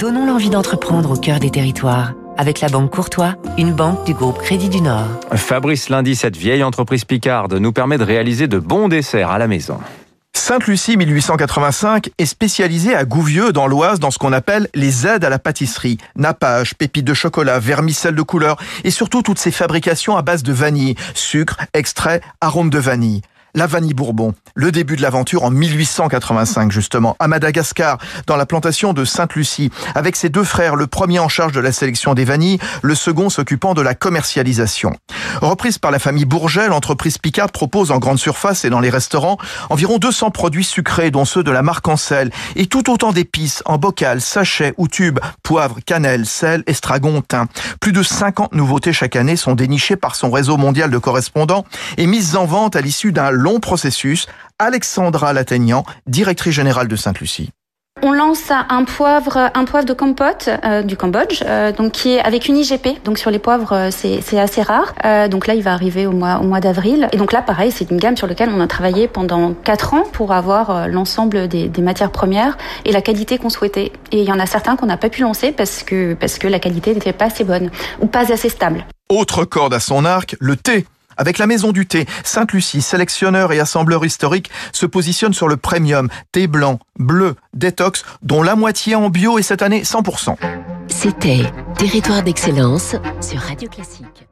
Donnons l'envie d'entreprendre au cœur des territoires avec la Banque Courtois, une banque du groupe Crédit du Nord. Fabrice Lundi, cette vieille entreprise picarde nous permet de réaliser de bons desserts à la maison. Sainte-Lucie 1885 est spécialisée à Gouvieux dans l'Oise dans ce qu'on appelle les aides à la pâtisserie. Nappage, pépites de chocolat, vermicelle de couleur et surtout toutes ces fabrications à base de vanille, sucre, extrait, arôme de vanille la vanille Bourbon. Le début de l'aventure en 1885 justement, à Madagascar, dans la plantation de Sainte-Lucie, avec ses deux frères, le premier en charge de la sélection des vanilles, le second s'occupant de la commercialisation. Reprise par la famille Bourget, l'entreprise Picard propose en grande surface et dans les restaurants environ 200 produits sucrés, dont ceux de la marque Ancel, et tout autant d'épices en bocal, sachet ou tube, poivre, cannelle, sel, estragon, thym. Plus de 50 nouveautés chaque année sont dénichées par son réseau mondial de correspondants et mises en vente à l'issue d'un long processus. Alexandra Latagnan, directrice générale de Sainte-Lucie. On lance un poivre, un poivre de compote euh, du Cambodge, euh, donc qui est avec une IGP. Donc sur les poivres, euh, c'est assez rare. donc là, il va arriver au mois, au mois d'avril. Et donc là, pareil, c'est une gamme sur laquelle on a travaillé pendant quatre ans pour avoir l'ensemble des, des, matières premières et la qualité qu'on souhaitait. Et il y en a certains qu'on n'a pas pu lancer parce que parce que la qualité n'était pas assez bonne ou pas assez stable. Autre corde à son arc, le thé avec la Maison du Thé. Sainte-Lucie, sélectionneur et assembleur historique, se positionne sur le premium thé blanc, bleu, détox, dont la moitié en bio et cette année 100%. C'était Territoire d'excellence sur Radio Classique.